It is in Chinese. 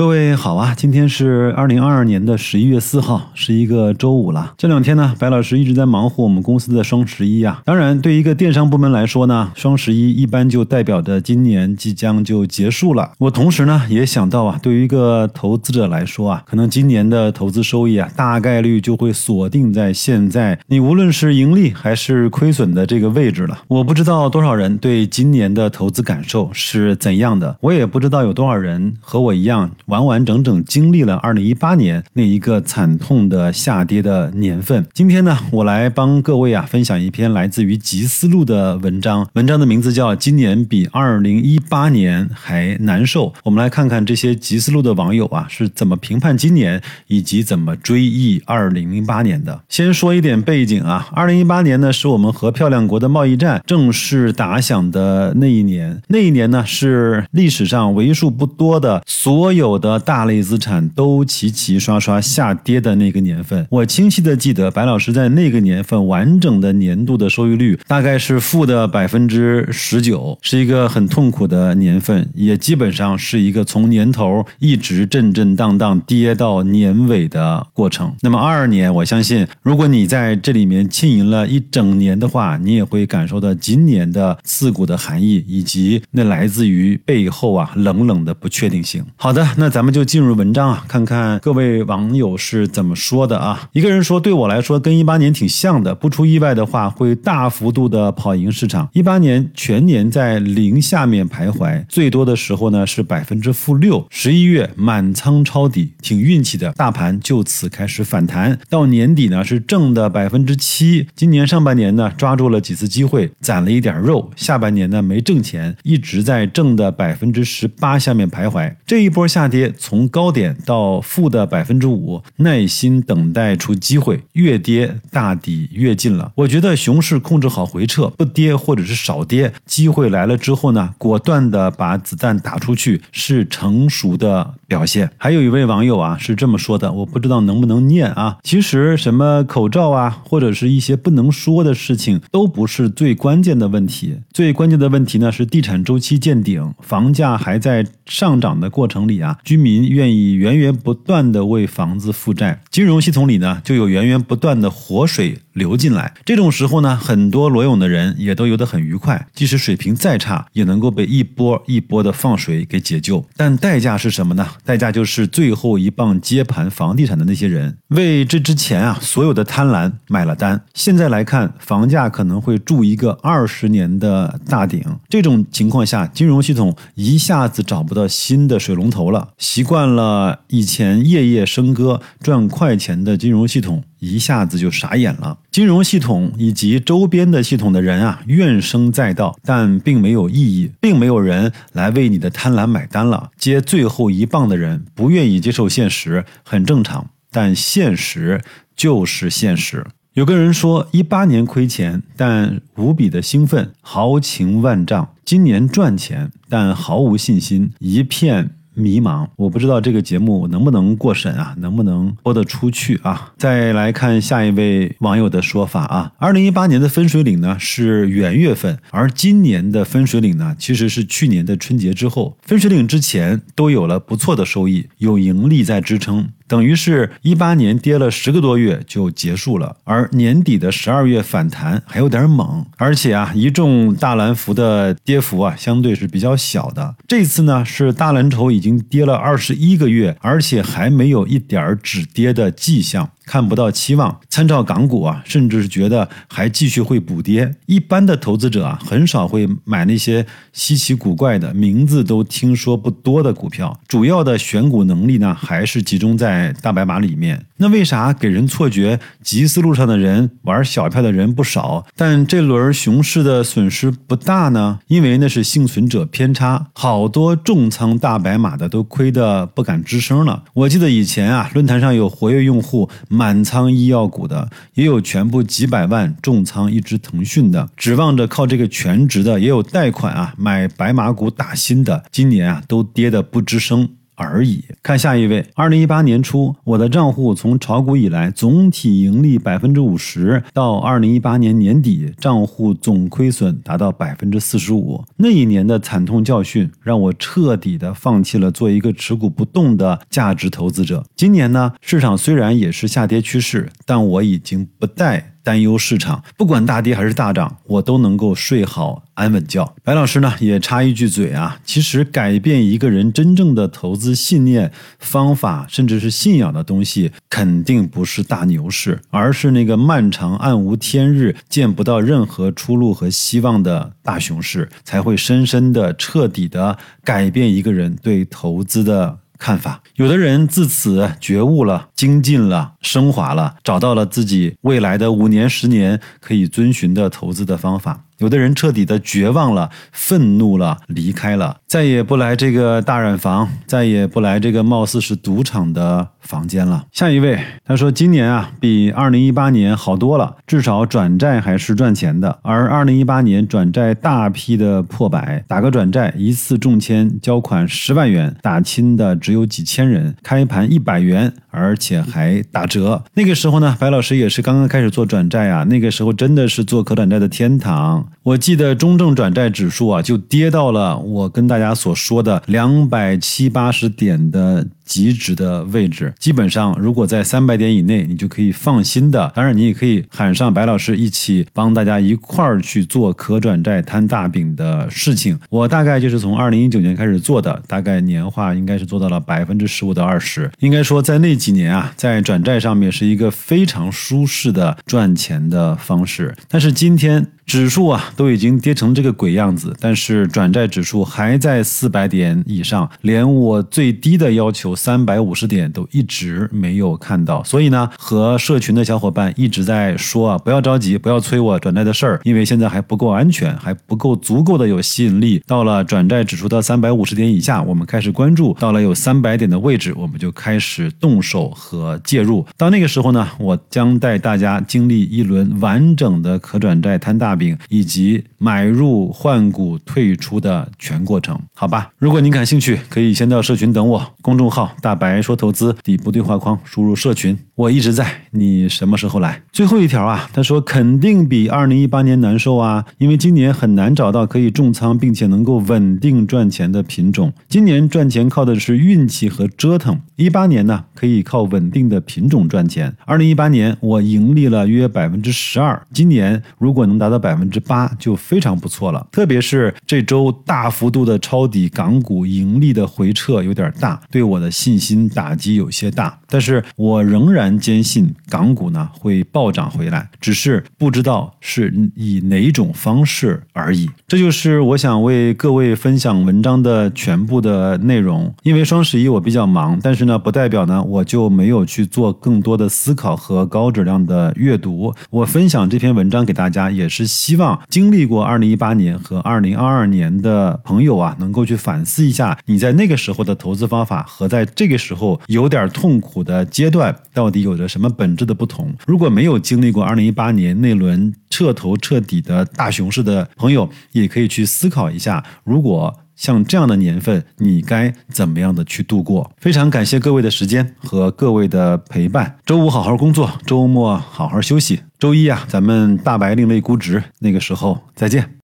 各位好啊，今天是二零二二年的十一月四号，是一个周五了。这两天呢，白老师一直在忙活我们公司的双十一啊。当然，对一个电商部门来说呢，双十一一般就代表着今年即将就结束了。我同时呢也想到啊，对于一个投资者来说啊，可能今年的投资收益啊，大概率就会锁定在现在你无论是盈利还是亏损的这个位置了。我不知道多少人对今年的投资感受是怎样的，我也不知道有多少人和我一样。完完整整经历了二零一八年那一个惨痛的下跌的年份。今天呢，我来帮各位啊分享一篇来自于吉思路的文章，文章的名字叫《今年比二零一八年还难受》。我们来看看这些吉思路的网友啊是怎么评判今年，以及怎么追忆二零零八年的。先说一点背景啊，二零一八年呢是我们和漂亮国的贸易战正式打响的那一年，那一年呢是历史上为数不多的所有。的大类资产都齐齐刷刷下跌的那个年份，我清晰的记得白老师在那个年份完整的年度的收益率大概是负的百分之十九，是一个很痛苦的年份，也基本上是一个从年头一直震震荡荡跌到年尾的过程。那么二二年，我相信如果你在这里面浸淫了一整年的话，你也会感受到今年的刺骨的含义，以及那来自于背后啊冷冷的不确定性。好的，那。咱们就进入文章啊，看看各位网友是怎么说的啊。一个人说，对我来说跟一八年挺像的，不出意外的话会大幅度的跑赢市场。一八年全年在零下面徘徊，最多的时候呢是百分之负六。十一月满仓抄底，挺运气的，大盘就此开始反弹，到年底呢是正的百分之七。今年上半年呢抓住了几次机会，攒了一点肉，下半年呢没挣钱，一直在正的百分之十八下面徘徊。这一波下跌。从高点到负的百分之五，耐心等待出机会，越跌大底越近了。我觉得熊市控制好回撤，不跌或者是少跌，机会来了之后呢，果断的把子弹打出去，是成熟的表现。还有一位网友啊是这么说的，我不知道能不能念啊。其实什么口罩啊，或者是一些不能说的事情，都不是最关键的问题。最关键的问题呢是地产周期见顶，房价还在上涨的过程里啊。居民愿意源源不断的为房子负债，金融系统里呢就有源源不断的活水流进来。这种时候呢，很多裸泳的人也都游得很愉快，即使水平再差，也能够被一波一波的放水给解救。但代价是什么呢？代价就是最后一棒接盘房地产的那些人，为这之前啊所有的贪婪买了单。现在来看，房价可能会筑一个二十年的大顶。这种情况下，金融系统一下子找不到新的水龙头了。习惯了以前夜夜笙歌赚快钱的金融系统，一下子就傻眼了。金融系统以及周边的系统的人啊，怨声载道，但并没有意义，并没有人来为你的贪婪买单了。接最后一棒的人不愿意接受现实，很正常。但现实就是现实。有个人说，一八年亏钱，但无比的兴奋，豪情万丈；今年赚钱，但毫无信心，一片。迷茫，我不知道这个节目能不能过审啊，能不能播得出去啊？再来看下一位网友的说法啊，二零一八年的分水岭呢是元月份，而今年的分水岭呢其实是去年的春节之后，分水岭之前都有了不错的收益，有盈利在支撑。等于是一八年跌了十个多月就结束了，而年底的十二月反弹还有点猛，而且啊，一众大蓝幅的跌幅啊，相对是比较小的。这次呢，是大蓝筹已经跌了二十一个月，而且还没有一点止跌的迹象。看不到期望，参照港股啊，甚至是觉得还继续会补跌。一般的投资者啊，很少会买那些稀奇古怪的名字都听说不多的股票。主要的选股能力呢，还是集中在大白马里面。那为啥给人错觉集思路上的人玩小票的人不少，但这轮熊市的损失不大呢？因为那是幸存者偏差，好多重仓大白马的都亏得不敢吱声了。我记得以前啊，论坛上有活跃用户。满仓医药股的，也有全部几百万重仓一只腾讯的，指望着靠这个全职的，也有贷款啊买白马股打新的，今年啊都跌得不吱声。而已。看下一位，二零一八年初，我的账户从炒股以来总体盈利百分之五十，到二零一八年年底，账户总亏损达到百分之四十五。那一年的惨痛教训，让我彻底的放弃了做一个持股不动的价值投资者。今年呢，市场虽然也是下跌趋势，但我已经不带。担忧市场，不管大跌还是大涨，我都能够睡好安稳觉。白老师呢也插一句嘴啊，其实改变一个人真正的投资信念、方法，甚至是信仰的东西，肯定不是大牛市，而是那个漫长暗无天日、见不到任何出路和希望的大熊市，才会深深的、彻底的改变一个人对投资的。看法，有的人自此觉悟了、精进了、升华了，找到了自己未来的五年、十年可以遵循的投资的方法。有的人彻底的绝望了、愤怒了，离开了，再也不来这个大染坊，再也不来这个貌似是赌场的房间了。下一位，他说今年啊比二零一八年好多了，至少转债还是赚钱的。而二零一八年转债大批的破百，打个转债一次中签交款十万元，打亲的只有几千人，开盘一百元，而且还打折。那个时候呢，白老师也是刚刚开始做转债啊，那个时候真的是做可转债的天堂。我记得中证转债指数啊，就跌到了我跟大家所说的两百七八十点的极值的位置。基本上，如果在三百点以内，你就可以放心的。当然，你也可以喊上白老师一起帮大家一块儿去做可转债摊大饼的事情。我大概就是从二零一九年开始做的，大概年化应该是做到了百分之十五到二十。应该说，在那几年啊，在转债上面是一个非常舒适的赚钱的方式。但是今天。指数啊都已经跌成这个鬼样子，但是转债指数还在四百点以上，连我最低的要求三百五十点都一直没有看到。所以呢，和社群的小伙伴一直在说啊，不要着急，不要催我转债的事儿，因为现在还不够安全，还不够足够的有吸引力。到了转债指数到三百五十点以下，我们开始关注；到了有三百点的位置，我们就开始动手和介入。到那个时候呢，我将带大家经历一轮完整的可转债摊大。以及买入、换股、退出的全过程，好吧？如果您感兴趣，可以先到社群等我，公众号“大白说投资”底部对话框输入“社群”，我一直在。你什么时候来？最后一条啊，他说肯定比二零一八年难受啊，因为今年很难找到可以重仓并且能够稳定赚钱的品种。今年赚钱靠的是运气和折腾，一八年呢可以靠稳定的品种赚钱。二零一八年我盈利了约百分之十二，今年如果能达到百。百分之八就非常不错了，特别是这周大幅度的抄底港股盈利的回撤有点大，对我的信心打击有些大。但是我仍然坚信港股呢会暴涨回来，只是不知道是以哪种方式而已。这就是我想为各位分享文章的全部的内容。因为双十一我比较忙，但是呢不代表呢我就没有去做更多的思考和高质量的阅读。我分享这篇文章给大家也是。希望经历过二零一八年和二零二二年的朋友啊，能够去反思一下，你在那个时候的投资方法和在这个时候有点痛苦的阶段，到底有着什么本质的不同？如果没有经历过二零一八年那轮彻头彻底的大熊市的朋友，也可以去思考一下，如果像这样的年份，你该怎么样的去度过？非常感谢各位的时间和各位的陪伴。周五好好工作，周末好好休息。周一啊，咱们大白另类估值，那个时候再见。